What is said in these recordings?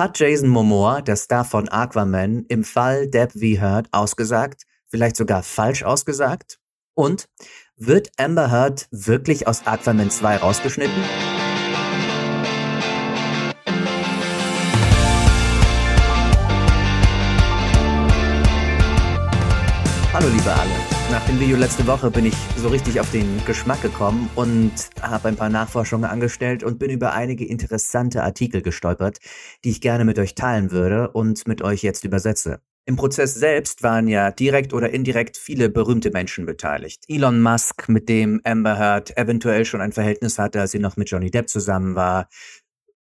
Hat Jason Momoa, der Star von Aquaman, im Fall Deb V. Heard ausgesagt, vielleicht sogar falsch ausgesagt? Und wird Amber Heard wirklich aus Aquaman 2 rausgeschnitten? Hallo liebe alle. Nach dem Video letzte Woche bin ich so richtig auf den Geschmack gekommen und habe ein paar Nachforschungen angestellt und bin über einige interessante Artikel gestolpert, die ich gerne mit euch teilen würde und mit euch jetzt übersetze. Im Prozess selbst waren ja direkt oder indirekt viele berühmte Menschen beteiligt. Elon Musk, mit dem Amber Heard eventuell schon ein Verhältnis hatte, als sie noch mit Johnny Depp zusammen war.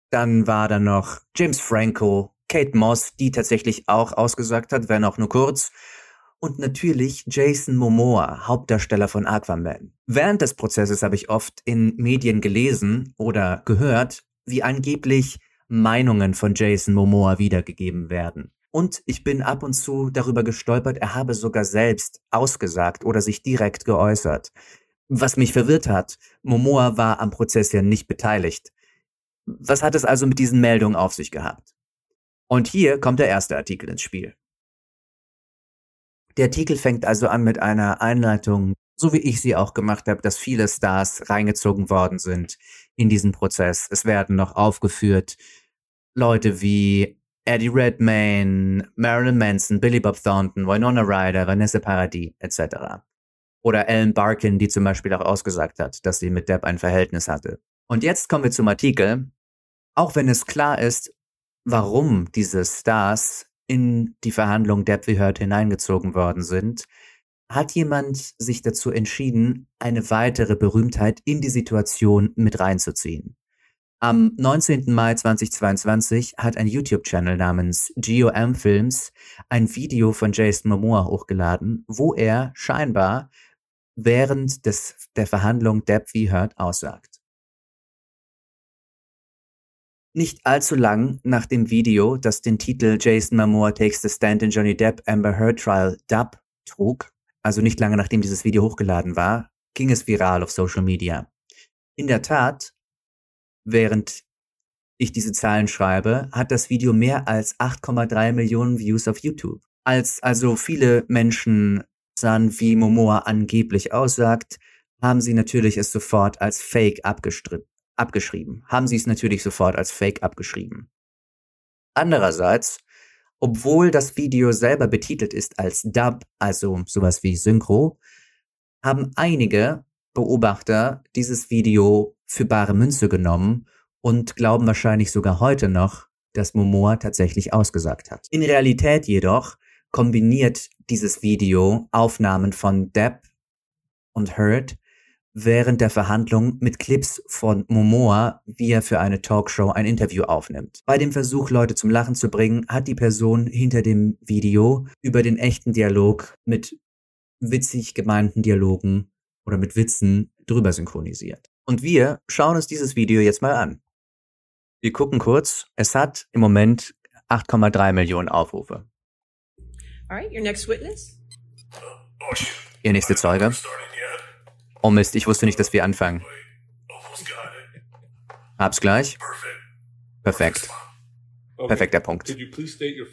Dann war da noch James Franco, Kate Moss, die tatsächlich auch ausgesagt hat, wenn auch nur kurz. Und natürlich Jason Momoa, Hauptdarsteller von Aquaman. Während des Prozesses habe ich oft in Medien gelesen oder gehört, wie angeblich Meinungen von Jason Momoa wiedergegeben werden. Und ich bin ab und zu darüber gestolpert, er habe sogar selbst ausgesagt oder sich direkt geäußert. Was mich verwirrt hat, Momoa war am Prozess ja nicht beteiligt. Was hat es also mit diesen Meldungen auf sich gehabt? Und hier kommt der erste Artikel ins Spiel. Der Artikel fängt also an mit einer Einleitung, so wie ich sie auch gemacht habe, dass viele Stars reingezogen worden sind in diesen Prozess. Es werden noch aufgeführt Leute wie Eddie Redmayne, Marilyn Manson, Billy Bob Thornton, Winona Ryder, Vanessa Paradis etc. Oder Ellen Barkin, die zum Beispiel auch ausgesagt hat, dass sie mit Depp ein Verhältnis hatte. Und jetzt kommen wir zum Artikel. Auch wenn es klar ist, warum diese Stars in die Verhandlung wie Heard hineingezogen worden sind, hat jemand sich dazu entschieden, eine weitere Berühmtheit in die Situation mit reinzuziehen. Am 19. Mai 2022 hat ein YouTube-Channel namens GOM Films ein Video von Jason Momoa hochgeladen, wo er scheinbar während des, der Verhandlung Depp v. Heard aussagt. Nicht allzu lang nach dem Video, das den Titel Jason Momoa Takes the Stand in Johnny Depp Amber Heard Trial Dub trug, also nicht lange nachdem dieses Video hochgeladen war, ging es viral auf Social Media. In der Tat während ich diese Zahlen schreibe, hat das Video mehr als 8,3 Millionen Views auf YouTube. Als also viele Menschen sahen, wie Momoa angeblich aussagt, haben sie natürlich es sofort als Fake abgeschrieben. Haben sie es natürlich sofort als Fake abgeschrieben. Andererseits, obwohl das Video selber betitelt ist als Dub, also sowas wie Synchro, haben einige Beobachter dieses Video für bare Münze genommen und glauben wahrscheinlich sogar heute noch, dass Momoa tatsächlich ausgesagt hat. In Realität jedoch kombiniert dieses Video Aufnahmen von Depp und Heard während der Verhandlung mit Clips von Momoa, wie er für eine Talkshow ein Interview aufnimmt. Bei dem Versuch, Leute zum Lachen zu bringen, hat die Person hinter dem Video über den echten Dialog mit witzig gemeinten Dialogen oder mit Witzen drüber synchronisiert. Und wir schauen uns dieses Video jetzt mal an. Wir gucken kurz. Es hat im Moment 8,3 Millionen Aufrufe. Alright, your next witness. Ihr nächste Zeuge. Oh Mist, ich wusste nicht, dass wir anfangen. Hab's gleich. Perfekt. Perfekter Punkt.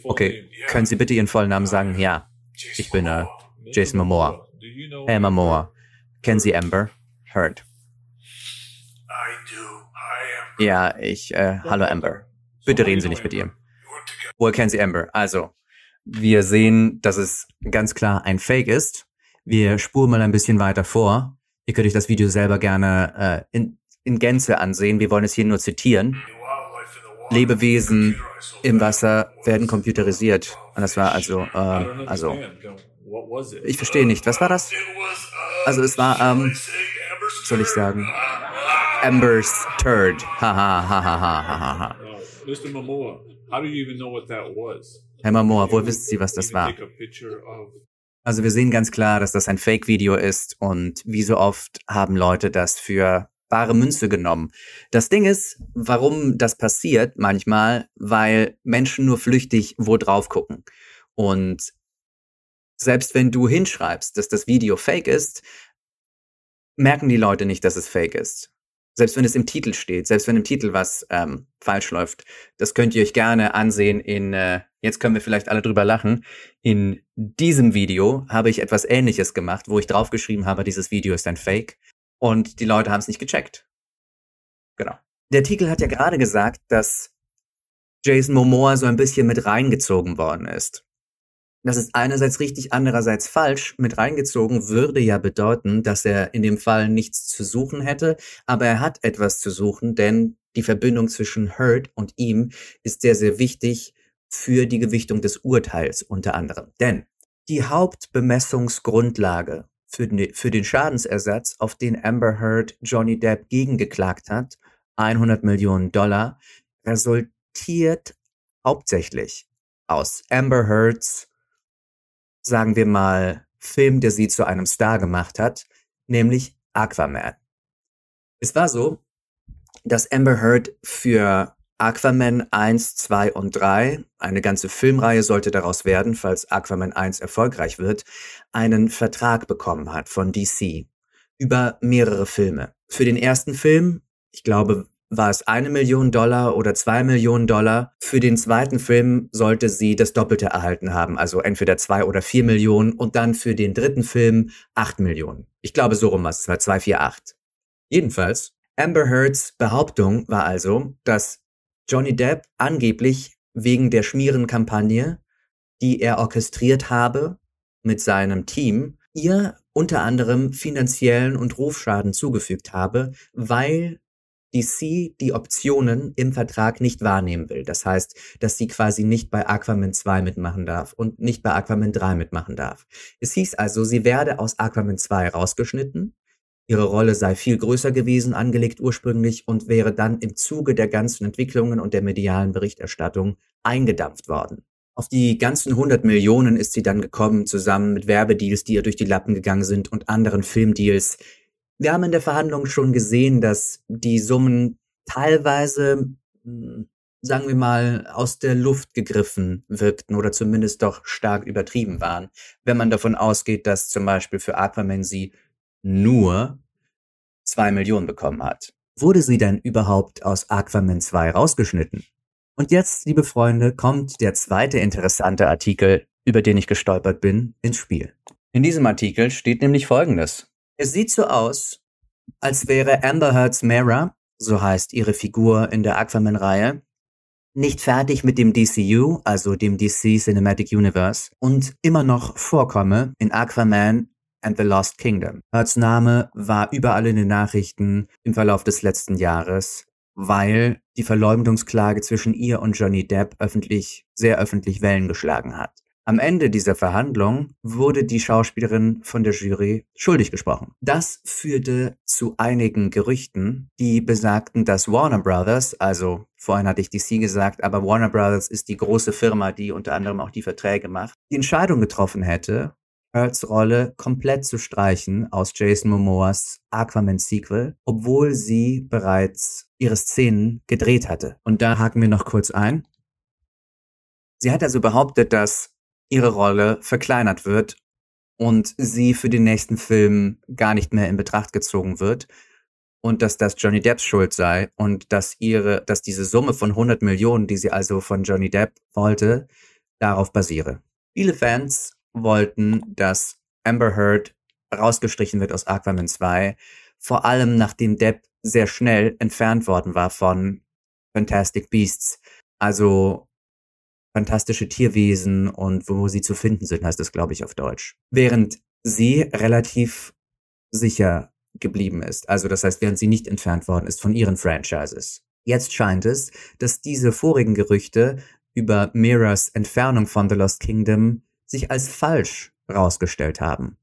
Okay, können Sie bitte Ihren vollen Namen sagen? Ja, ich bin äh, Jason Momoa. Hey Momoa. Kennen Sie Amber? Heard. Ja, ich, äh, hallo Amber. Bitte reden Sie nicht mit ihr. Woher kennen Sie Amber? Also, wir sehen, dass es ganz klar ein Fake ist. Wir spuren mal ein bisschen weiter vor. Ihr könnt euch das Video selber gerne äh, in, in Gänze ansehen. Wir wollen es hier nur zitieren. Lebewesen im Wasser werden computerisiert. Und das war also, äh, also, ich verstehe nicht. Was war das? Also es war, ähm, soll ich sagen, Amber's Turd. Ha ha ha ha ha ha ha. Mr. Momoa, how do you even know what that was? Herr Momoa, wo wissen Sie, was das war? Also wir sehen ganz klar, dass das ein Fake-Video ist und wie so oft haben Leute das für bare Münze genommen. Das Ding ist, warum das passiert manchmal, weil Menschen nur flüchtig wo drauf gucken. Und selbst wenn du hinschreibst, dass das Video fake ist, merken die Leute nicht, dass es fake ist. Selbst wenn es im Titel steht, selbst wenn im Titel was ähm, falsch läuft, das könnt ihr euch gerne ansehen in, äh, jetzt können wir vielleicht alle drüber lachen, in diesem Video habe ich etwas ähnliches gemacht, wo ich draufgeschrieben habe, dieses Video ist ein Fake und die Leute haben es nicht gecheckt. Genau. Der Artikel hat ja gerade gesagt, dass Jason Momoa so ein bisschen mit reingezogen worden ist. Das ist einerseits richtig, andererseits falsch. Mit reingezogen würde ja bedeuten, dass er in dem Fall nichts zu suchen hätte, aber er hat etwas zu suchen, denn die Verbindung zwischen Hurt und ihm ist sehr, sehr wichtig für die Gewichtung des Urteils unter anderem. Denn die Hauptbemessungsgrundlage für den, für den Schadensersatz, auf den Amber Heard Johnny Depp gegengeklagt hat, 100 Millionen Dollar, resultiert hauptsächlich aus Amber Heards sagen wir mal, Film, der sie zu einem Star gemacht hat, nämlich Aquaman. Es war so, dass Amber Heard für Aquaman 1, 2 und 3, eine ganze Filmreihe sollte daraus werden, falls Aquaman 1 erfolgreich wird, einen Vertrag bekommen hat von DC über mehrere Filme. Für den ersten Film, ich glaube, war es eine Million Dollar oder zwei Millionen Dollar. Für den zweiten Film sollte sie das Doppelte erhalten haben, also entweder zwei oder vier Millionen und dann für den dritten Film acht Millionen. Ich glaube, so rum war es, es zwei, vier, acht. Jedenfalls, Amber Heards Behauptung war also, dass Johnny Depp angeblich wegen der Schmierenkampagne, die er orchestriert habe mit seinem Team, ihr unter anderem finanziellen und Rufschaden zugefügt habe, weil DC die Optionen im Vertrag nicht wahrnehmen will. Das heißt, dass sie quasi nicht bei Aquaman 2 mitmachen darf und nicht bei Aquaman 3 mitmachen darf. Es hieß also, sie werde aus Aquaman 2 rausgeschnitten. Ihre Rolle sei viel größer gewesen, angelegt ursprünglich und wäre dann im Zuge der ganzen Entwicklungen und der medialen Berichterstattung eingedampft worden. Auf die ganzen 100 Millionen ist sie dann gekommen, zusammen mit Werbedeals, die ihr durch die Lappen gegangen sind und anderen Filmdeals, wir haben in der Verhandlung schon gesehen, dass die Summen teilweise, hm, sagen wir mal, aus der Luft gegriffen wirkten oder zumindest doch stark übertrieben waren, wenn man davon ausgeht, dass zum Beispiel für Aquaman sie nur zwei Millionen bekommen hat. Wurde sie denn überhaupt aus Aquaman 2 rausgeschnitten? Und jetzt, liebe Freunde, kommt der zweite interessante Artikel, über den ich gestolpert bin, ins Spiel. In diesem Artikel steht nämlich Folgendes. Es sieht so aus, als wäre Amber Heard's Mara, so heißt ihre Figur in der Aquaman-Reihe, nicht fertig mit dem DCU, also dem DC Cinematic Universe, und immer noch vorkomme in Aquaman and the Lost Kingdom. Heards Name war überall in den Nachrichten im Verlauf des letzten Jahres, weil die Verleumdungsklage zwischen ihr und Johnny Depp öffentlich, sehr öffentlich Wellen geschlagen hat. Am Ende dieser Verhandlung wurde die Schauspielerin von der Jury schuldig gesprochen. Das führte zu einigen Gerüchten, die besagten, dass Warner Brothers, also vorhin hatte ich DC gesagt, aber Warner Brothers ist die große Firma, die unter anderem auch die Verträge macht, die Entscheidung getroffen hätte, Hurts Rolle komplett zu streichen aus Jason Momoas Aquaman Sequel, obwohl sie bereits ihre Szenen gedreht hatte. Und da haken wir noch kurz ein. Sie hat also behauptet, dass ihre Rolle verkleinert wird und sie für den nächsten Film gar nicht mehr in Betracht gezogen wird und dass das Johnny Depps Schuld sei und dass ihre, dass diese Summe von 100 Millionen, die sie also von Johnny Depp wollte, darauf basiere. Viele Fans wollten, dass Amber Heard rausgestrichen wird aus Aquaman 2, vor allem nachdem Depp sehr schnell entfernt worden war von Fantastic Beasts. Also fantastische Tierwesen und wo sie zu finden sind, heißt es, glaube ich, auf Deutsch. Während sie relativ sicher geblieben ist. Also das heißt, während sie nicht entfernt worden ist von ihren Franchises. Jetzt scheint es, dass diese vorigen Gerüchte über Miras Entfernung von The Lost Kingdom sich als falsch rausgestellt haben.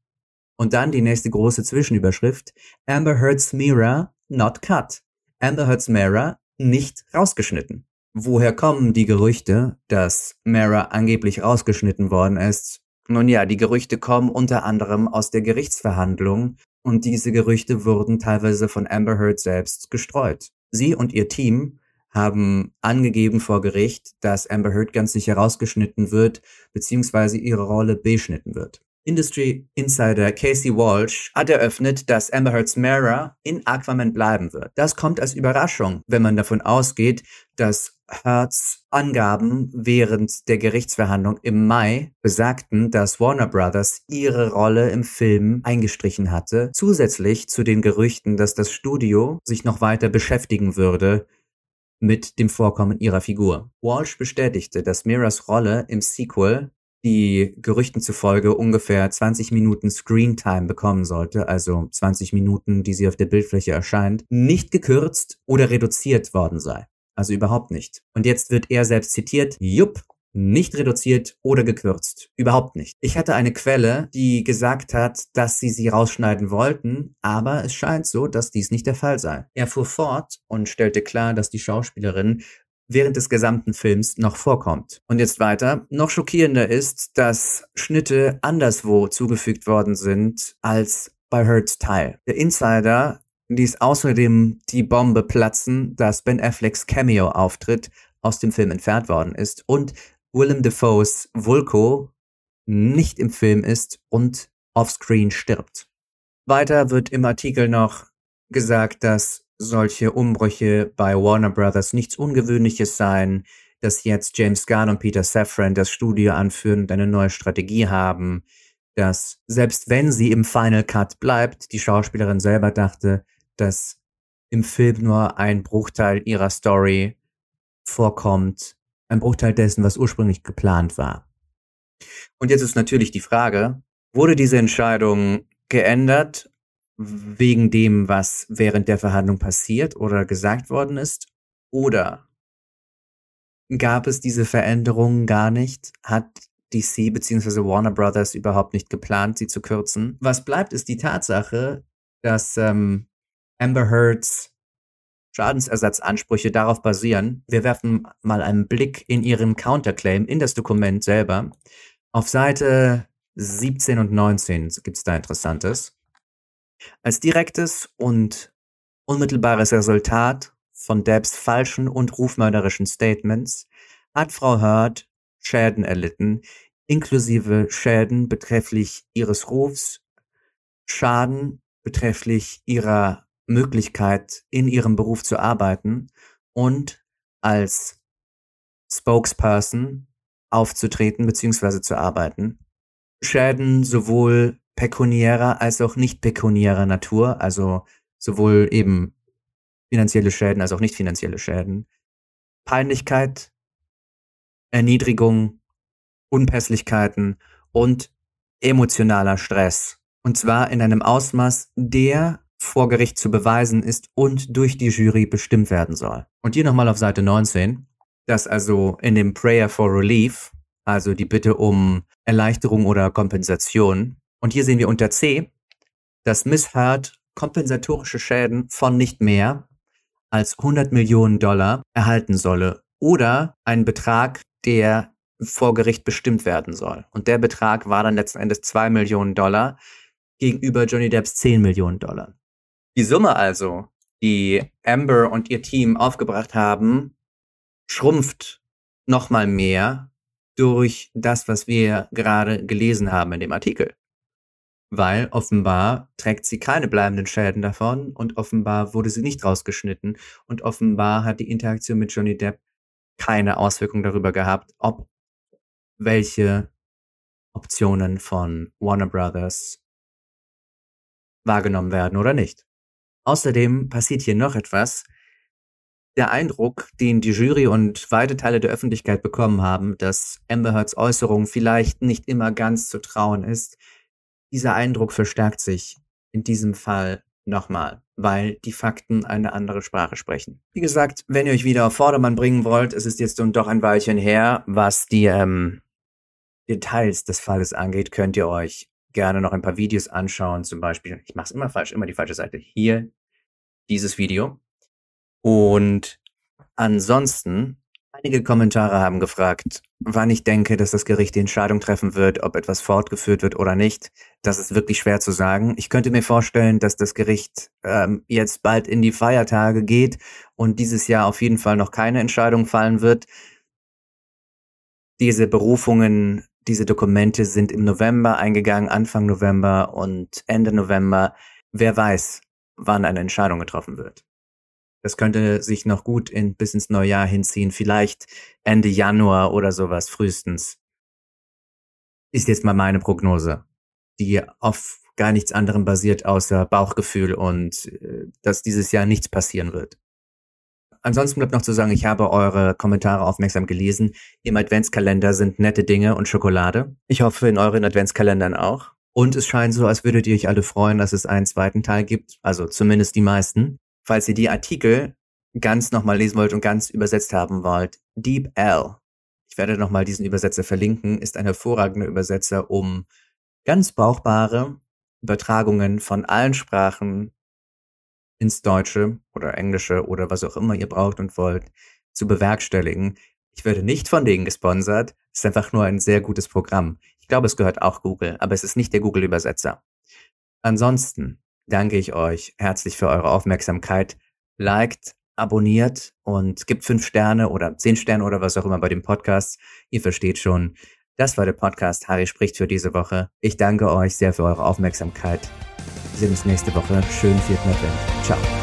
Und dann die nächste große Zwischenüberschrift. Amber Heard's Mira not cut. Amber Heard's Mira nicht rausgeschnitten. Woher kommen die Gerüchte, dass Mara angeblich rausgeschnitten worden ist? Nun ja, die Gerüchte kommen unter anderem aus der Gerichtsverhandlung und diese Gerüchte wurden teilweise von Amber Heard selbst gestreut. Sie und ihr Team haben angegeben vor Gericht, dass Amber Heard ganz sicher rausgeschnitten wird, beziehungsweise ihre Rolle beschnitten wird. Industry Insider Casey Walsh hat eröffnet, dass Amber Heard's Mara in Aquaman bleiben wird. Das kommt als Überraschung, wenn man davon ausgeht, dass Heards Angaben während der Gerichtsverhandlung im Mai besagten, dass Warner Brothers ihre Rolle im Film eingestrichen hatte, zusätzlich zu den Gerüchten, dass das Studio sich noch weiter beschäftigen würde mit dem Vorkommen ihrer Figur. Walsh bestätigte, dass Miras Rolle im Sequel die Gerüchten zufolge ungefähr 20 Minuten Screentime bekommen sollte, also 20 Minuten, die sie auf der Bildfläche erscheint, nicht gekürzt oder reduziert worden sei. Also überhaupt nicht. Und jetzt wird er selbst zitiert, jupp, nicht reduziert oder gekürzt. Überhaupt nicht. Ich hatte eine Quelle, die gesagt hat, dass sie sie rausschneiden wollten, aber es scheint so, dass dies nicht der Fall sei. Er fuhr fort und stellte klar, dass die Schauspielerin während des gesamten Films noch vorkommt. Und jetzt weiter. Noch schockierender ist, dass Schnitte anderswo zugefügt worden sind als bei Hurts Teil. Der Insider ließ außerdem die Bombe platzen, dass Ben Afflecks Cameo-Auftritt aus dem Film entfernt worden ist und Willem Dafoes Vulko nicht im Film ist und offscreen stirbt. Weiter wird im Artikel noch gesagt, dass solche Umbrüche bei Warner Brothers nichts Ungewöhnliches seien, dass jetzt James Gunn und Peter Safran das Studio anführen und eine neue Strategie haben, dass selbst wenn sie im Final Cut bleibt, die Schauspielerin selber dachte, dass im Film nur ein Bruchteil ihrer Story vorkommt, ein Bruchteil dessen, was ursprünglich geplant war. Und jetzt ist natürlich die Frage, wurde diese Entscheidung geändert wegen dem, was während der Verhandlung passiert oder gesagt worden ist? Oder gab es diese Veränderungen gar nicht? Hat DC bzw. Warner Brothers überhaupt nicht geplant, sie zu kürzen? Was bleibt, ist die Tatsache, dass ähm, Amber Heards Schadensersatzansprüche darauf basieren. Wir werfen mal einen Blick in ihren Counterclaim in das Dokument selber. Auf Seite 17 und 19 gibt es da Interessantes. Als direktes und unmittelbares Resultat von Debs falschen und rufmörderischen Statements hat Frau Heard Schäden erlitten, inklusive Schäden betrefflich ihres Rufs, Schaden betrefflich ihrer Möglichkeit, in ihrem Beruf zu arbeiten und als Spokesperson aufzutreten bzw. zu arbeiten. Schäden sowohl pekuniärer als auch nicht pekuniärer Natur, also sowohl eben finanzielle Schäden als auch nicht finanzielle Schäden. Peinlichkeit, Erniedrigung, Unpässlichkeiten und emotionaler Stress. Und zwar in einem Ausmaß, der vor Gericht zu beweisen ist und durch die Jury bestimmt werden soll. Und hier nochmal auf Seite 19, dass also in dem Prayer for Relief, also die Bitte um Erleichterung oder Kompensation, und hier sehen wir unter C, dass Miss Hurt kompensatorische Schäden von nicht mehr als 100 Millionen Dollar erhalten solle oder einen Betrag, der vor Gericht bestimmt werden soll. Und der Betrag war dann letzten Endes 2 Millionen Dollar gegenüber Johnny Depps 10 Millionen Dollar. Die Summe also, die Amber und ihr Team aufgebracht haben, schrumpft nochmal mehr durch das, was wir gerade gelesen haben in dem Artikel. Weil offenbar trägt sie keine bleibenden Schäden davon und offenbar wurde sie nicht rausgeschnitten und offenbar hat die Interaktion mit Johnny Depp keine Auswirkung darüber gehabt, ob welche Optionen von Warner Brothers wahrgenommen werden oder nicht. Außerdem passiert hier noch etwas. Der Eindruck, den die Jury und weite Teile der Öffentlichkeit bekommen haben, dass Amber Heards Äußerung vielleicht nicht immer ganz zu trauen ist, dieser Eindruck verstärkt sich in diesem Fall nochmal, weil die Fakten eine andere Sprache sprechen. Wie gesagt, wenn ihr euch wieder auf Vordermann bringen wollt, es ist jetzt nun doch ein Weilchen her, was die ähm, Details des Falles angeht, könnt ihr euch gerne noch ein paar Videos anschauen, zum Beispiel, ich mache es immer falsch, immer die falsche Seite, hier dieses Video. Und ansonsten, einige Kommentare haben gefragt, wann ich denke, dass das Gericht die Entscheidung treffen wird, ob etwas fortgeführt wird oder nicht. Das ist wirklich schwer zu sagen. Ich könnte mir vorstellen, dass das Gericht ähm, jetzt bald in die Feiertage geht und dieses Jahr auf jeden Fall noch keine Entscheidung fallen wird. Diese Berufungen Diese Dokumente sind im November eingegangen, Anfang November und Ende November. Wer weiß, wann eine Entscheidung getroffen wird. Das könnte sich noch gut in, bis ins neue Jahr hinziehen, vielleicht Ende Januar oder sowas frühestens. Ist jetzt mal meine Prognose, die auf gar nichts anderem basiert außer Bauchgefühl und äh, dass dieses Jahr nichts passieren wird. Ansonsten bleibt noch zu sagen, ich habe eure Kommentare aufmerksam gelesen. Im Adventskalender sind nette Dinge und Schokolade. Ich hoffe in euren Adventskalendern auch. Und es scheint so, als würdet ihr euch alle freuen, dass es einen zweiten Teil gibt. Also zumindest die meisten. Falls ihr die Artikel ganz nochmal lesen wollt und ganz übersetzt haben wollt, Deep L, ich werde nochmal diesen Übersetzer verlinken, ist ein hervorragender Übersetzer, um ganz brauchbare Übertragungen von allen Sprachen ins Deutsche oder Englische oder was auch immer ihr braucht und wollt, zu bewerkstelligen. Ich werde nicht von denen gesponsert. Es ist einfach nur ein sehr gutes Programm. Ich glaube, es gehört auch Google, aber es ist nicht der Google-Übersetzer. Ansonsten danke ich euch herzlich für eure Aufmerksamkeit. Liked, abonniert und gibt fünf Sterne oder zehn Sterne oder was auch immer bei dem Podcast. Ihr versteht schon. Das war der Podcast Harry spricht für diese Woche. Ich danke euch sehr für eure Aufmerksamkeit. Wir sehen uns nächste Woche. Schönen vierten Advent. Ciao.